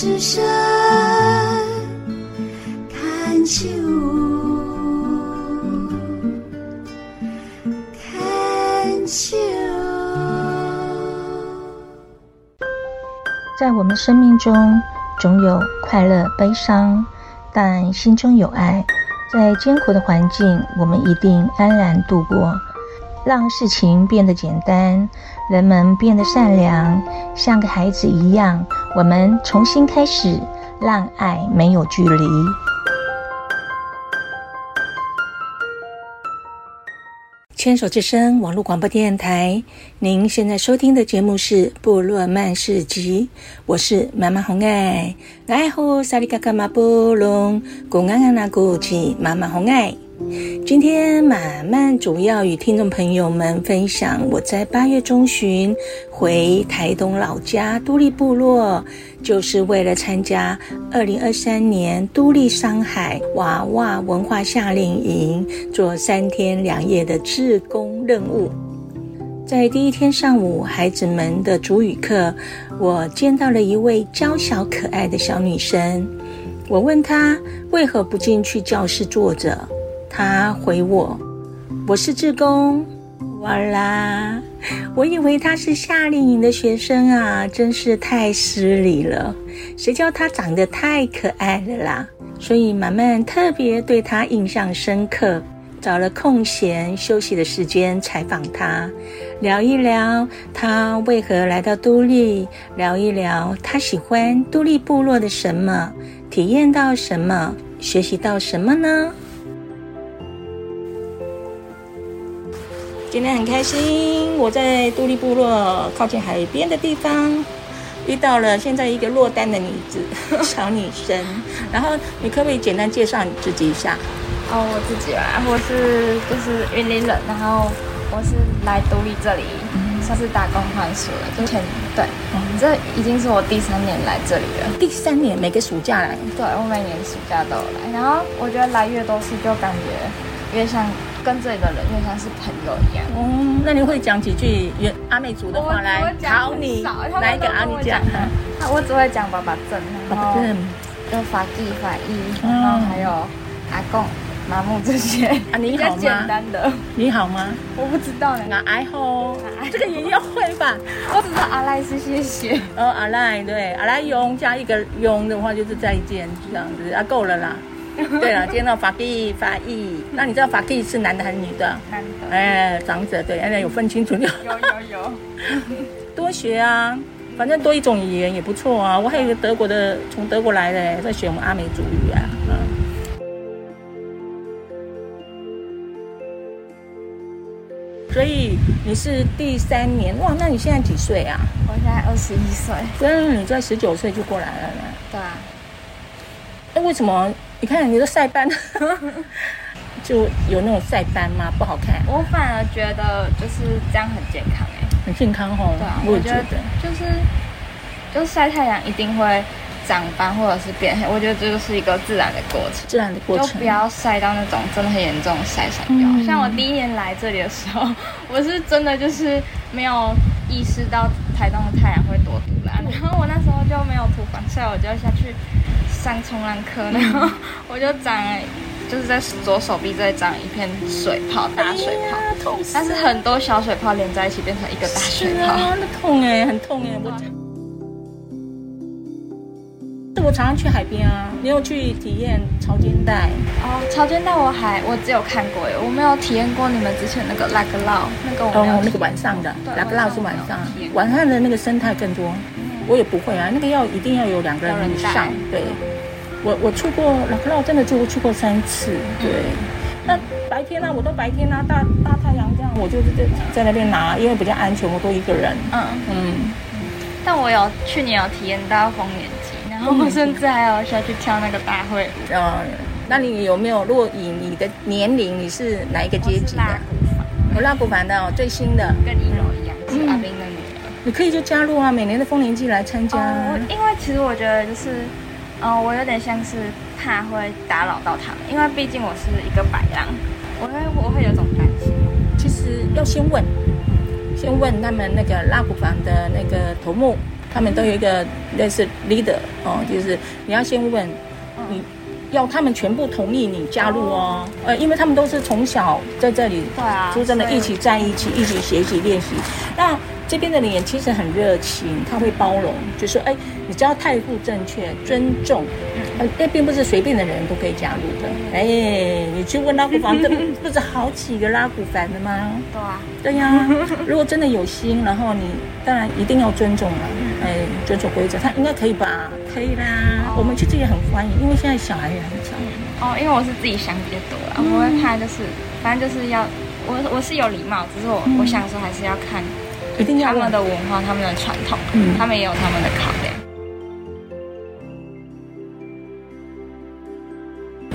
之声看秋，看秋。在我们生命中，总有快乐、悲伤，但心中有爱，在艰苦的环境，我们一定安然度过。让事情变得简单，人们变得善良，像个孩子一样。我们重新开始，让爱没有距离。牵手之声网络广播电台，您现在收听的节目是《部落漫市集》，我是妈妈红爱。爱护萨里嘎嘎马布隆，古安安那古吉妈妈红爱。今天满满主要与听众朋友们分享，我在八月中旬回台东老家都立部落，就是为了参加二零二三年都立山海娃娃文化夏令营，做三天两夜的志工任务。在第一天上午，孩子们的主语课，我见到了一位娇小可爱的小女生。我问她为何不进去教室坐着。他回我：“我是志工。”哇啦！我以为他是夏令营的学生啊，真是太失礼了。谁叫他长得太可爱了啦？所以马漫特别对他印象深刻，找了空闲休息的时间采访他，聊一聊他为何来到都历，聊一聊他喜欢都历部落的什么，体验到什么，学习到什么呢？今天很开心，我在杜立部落靠近海边的地方遇到了现在一个落单的女子，小女生。然后你可不可以简单介绍你自己一下？哦，我自己啊，我是就是云林人，然后我是来独立这里，算是打工换宿了。之前对，嗯，这已经是我第三年来这里了。第三年，每个暑假来？对，我每年暑假都有来。然后我觉得来越多次，就感觉越像。跟这里的人就像是朋友一样。嗯，那你会讲几句原阿美族的话来考你？哪一个阿你讲？我只会讲爸爸证，爸爸证，就法记法义，然后还有阿公、麻木这些。啊，你好吗？简单的。你好吗？我不知道呢。那爱好，这个也要会吧？我只知道阿赖是谢谢。哦，阿赖对，阿赖用加一个用的话就是再见这样子啊，够了啦。对了，见到法蒂法义，那你知道法蒂是男的还是女的？男的。哎，长者对，现在有分清楚。有有有。多学啊，反正多一种语言也不错啊。我还有一个德国的，从德国来的，在学我们阿美族语啊。嗯。所以你是第三年哇？那你现在几岁啊？我现在二十一岁。嗯，你在十九岁就过来了呢？对啊。那为什么？你看你的晒斑，就有那种晒斑吗？不好看。我反而觉得就是这样很健康哎，很健康哦。对啊，我觉得就是就是晒太阳一定会长斑或者是变黑，我觉得这就是一个自然的过程。自然的过程，就不要晒到那种真的很严重的晒伤掉。嗯、像我第一年来这里的时候，我是真的就是没有意识到台东的太阳会多毒辣，然后我那时候就没有涂防晒，我就下去。上冲浪课，然后我就长了，就是在左手臂这里长一片水泡，大水泡，哎、痛，但是很多小水泡连在一起变成一个大水泡，痛哎，很痛哎，我。这我常常去海边啊，你有去体验潮间带？哦，潮间带我还我只有看过哎，我没有体验过你们之前那个拉格劳，那个我没有哦，那个晚上的拉格劳是晚上，晚上的那个生态更多。我也不会啊，那个要一定要有两个人以上。对，我我去过拉克劳，真的就去过三次。对，那白天呢、啊，我都白天啊，大大太阳这样，我就是在在那边拿，因为比较安全，我都一个人。嗯嗯。但我有去年有体验到丰年祭，然后我甚至还有下去跳那个大会舞。嗯，那你有没有？如果以你的年龄，你是哪一个阶级的？拉古凡。我拉古凡的哦，最新的。跟一柔一样，是阿兵的。你可以就加入啊，每年的丰年祭来参加。哦因为其实我觉得就是，嗯、呃，我有点像是怕会打扰到他们，因为毕竟我是一个白浪，我会我会有种担心。其实要先问，先问他们那个拉古房的那个头目，他们都有一个类似 leader 哦，就是你要先问你。要他们全部同意你加入哦，呃，因为他们都是从小在这里对啊，出生的，一起在一起，一起学习练习。那这边的人其实很热情，他会包容，就说，哎，你只要态度正确、尊重，呃，那并不是随便的人都可以加入的。哎，你去问拉古凡，这不是好几个拉古凡的吗？对啊，对呀。如果真的有心，然后你当然一定要尊重了，哎，遵守规则，他应该可以吧？可以啦，我们其实也很欢迎，因为现在小孩也很少。哦，因为我是自己想比较多啦，我会怕就是，反正就是要我我是有礼貌，只是我我想说还是要看。一定要他们的文化，他们的传统，嗯，他们也有他们的考量。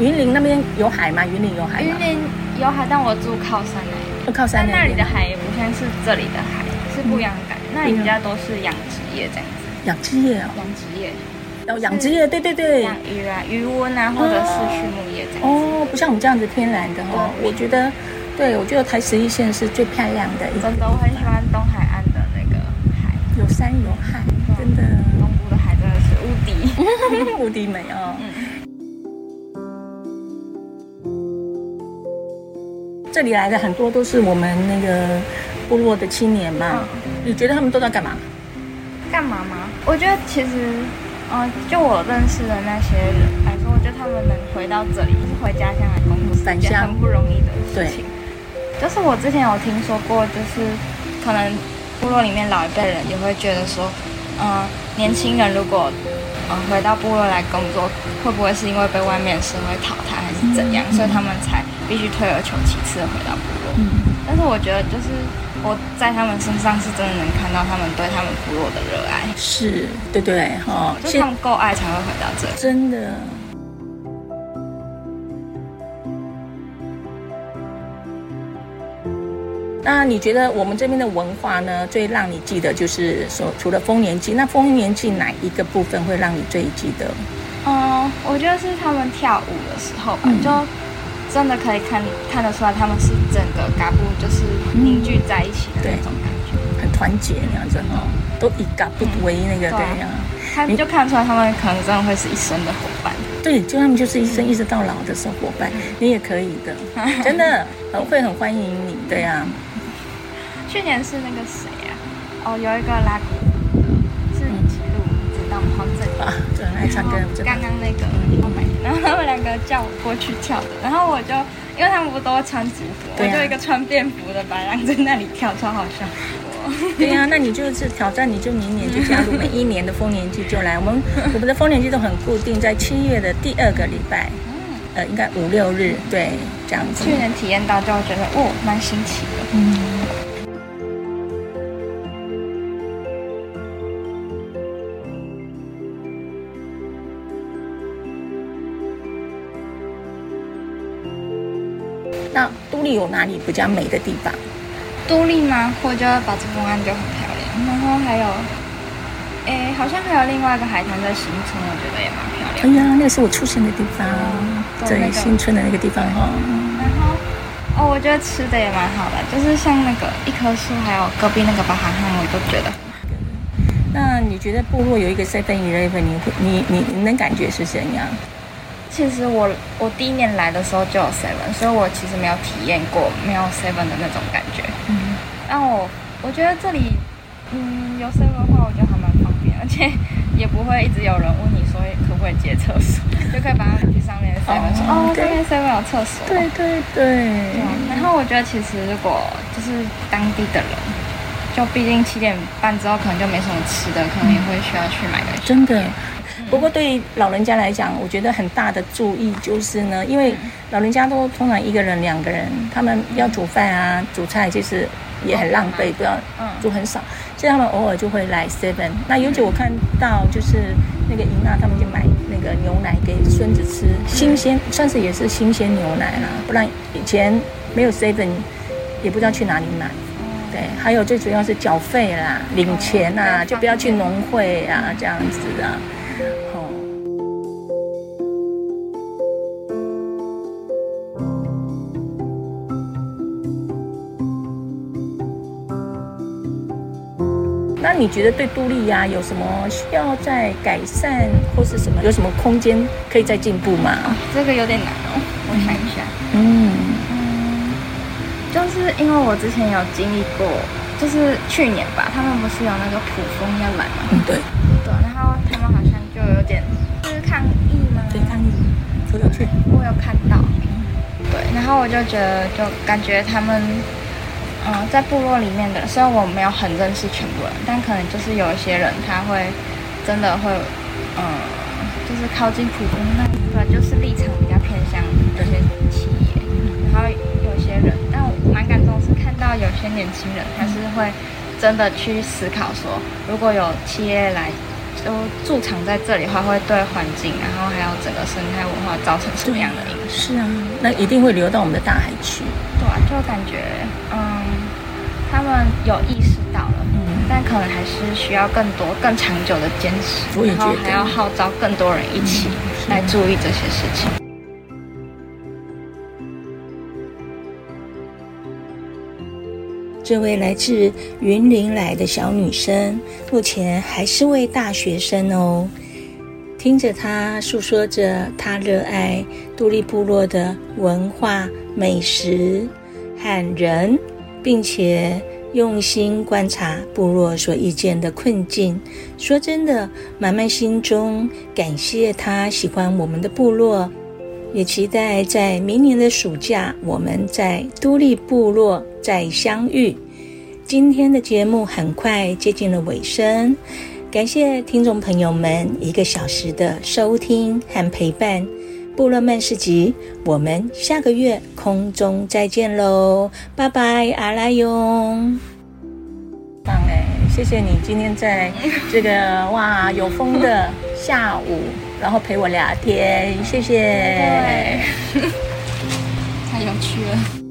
云林那边有海吗？云林有海吗？云林有海，但我住靠山那边。靠山那里的海也不像是这里的海，是不一样的感觉。那里比较都是养殖业这样子。养殖业啊？养殖业。哦，养殖业，对对对。养鱼啊，鱼塭啊，或者是畜牧业这样。哦，不像我们这样子天然的哦。我觉得，对我觉得台十一线是最漂亮的。真的，我很喜欢东海岸的那个海。有山有海，真的，东部的海真的是无敌，无敌美哦。嗯、这里来的很多都是我们那个部落的青年嘛，嗯、你觉得他们都在干嘛？干嘛吗？我觉得其实，嗯、呃，就我认识的那些人来说，我觉得他们能回到这里，就是回家乡来工作，是一件很不容易的事情。对就是我之前有听说过，就是可能。部落里面老一辈人也会觉得说，嗯、呃，年轻人如果，嗯、呃，回到部落来工作，会不会是因为被外面社会淘汰，还是怎样？嗯、所以他们才必须退而求其次的回到部落。嗯，但是我觉得，就是我在他们身上是真的能看到他们对他们部落的热爱。是，对对，哈、哦，就是他们够爱才会回到这里。真的。那你觉得我们这边的文化呢，最让你记得就是说，除了丰年祭，那丰年祭哪一个部分会让你最记得？嗯，我觉得是他们跳舞的时候吧，嗯、就真的可以看看得出来，他们是整个嘎布就是凝聚在一起的那种感觉，嗯、很团结那样子哈，都以嘎布为那个对呀，你就看出来他们可能真的会是一生的伙伴。对，就他们就是一生一直到老的是伙伴，你也可以的，真的会很欢迎你，对呀。去年是那个谁呀、啊？哦，有一个拉古是记录，知道吗？黄正啊，就很爱唱歌。刚刚那个，然后他们两个叫我过去跳的，然后我就因为他们不都穿族服，啊、我就一个穿便服的白狼在那里跳，超好笑。对呀、啊，那你就是挑战，你就明年就加入，每一年的丰年祭就来。我们 我们的丰年祭都很固定，在七月的第二个礼拜，呃，应该五六日，对，这样子。去年体验到就会觉得哦，蛮新奇的。嗯。那都立有哪里比较美的地方？都立吗？我觉得宝珠峰岸就很漂亮，然后还有，哎，好像还有另外一个海滩在新村，我觉得也蛮漂亮。哎呀，那个是我出生的地方，在、嗯、新村的那个地方哈。然后，哦，我觉得吃的也蛮好的，就是像那个一棵树，还有隔壁那个巴哈汉，我都觉得。那你觉得部落有一个 Seven Eleven，你会你你你能感觉是怎样？其实我我第一年来的时候就有 seven，所以我其实没有体验过没有 seven 的那种感觉。嗯，但我我觉得这里，嗯，有 seven 的话，我觉得还蛮方便，而且也不会一直有人问你说可不可以借厕所，就可以把它去上面 seven 说哦，这边 seven 有厕所。对对对。对。然后我觉得其实如果就是当地的人，就毕竟七点半之后可能就没什么吃的，可能也会需要去买个。真的。不过对于老人家来讲，我觉得很大的注意就是呢，因为老人家都通常一个人、两个人，他们要煮饭啊、煮菜，其实也很浪费，不要煮很少，所以他们偶尔就会来 seven。那尤其我看到就是那个伊娜，他们就买那个牛奶给孙子吃，新鲜算是也是新鲜牛奶啦，不然以前没有 seven，也不知道去哪里买。对，还有最主要是缴费啦、领钱啊，就不要去农会啊这样子啊。那你觉得对杜丽呀有什么需要再改善，或是什么有什么空间可以再进步吗？哦，这个有点难哦，我想一下。嗯嗯，就是因为我之前有经历过，就是去年吧，他们不是有那个普风要来吗？嗯，对。对，然后他们好像就有点就是抗议吗？对，抗议。说有趣。我有看到。对，然后我就觉得，就感觉他们。嗯，在部落里面的，虽然我没有很认识全部人，但可能就是有一些人，他会真的会，嗯，就是靠近普通那一块，就是立场比较偏向这些企业。然后有些人，但我蛮感动是看到有些年轻人，他是会真的去思考说，如果有企业来都驻场在这里的话，会对环境，然后还有整个生态文化造成什么样的影响？是啊，那一定会流到我们的大海去。对啊，就感觉，嗯。有意识到了，嗯，但可能还是需要更多、更长久的坚持，然后还要号召更多人一起来注意这些事情。这位来自云林来的小女生，目前还是位大学生哦。听着她诉说着她热爱杜立部落的文化、美食和人。并且用心观察部落所遇见的困境。说真的，满满心中感谢他喜欢我们的部落，也期待在明年的暑假，我们在都立部落再相遇。今天的节目很快接近了尾声，感谢听众朋友们一个小时的收听和陪伴。部落漫市集，我们下个月空中再见喽，拜拜，阿拉哟。棒哎，谢谢你今天在这个哇有风的下午，然后陪我聊天，谢谢。太有趣了。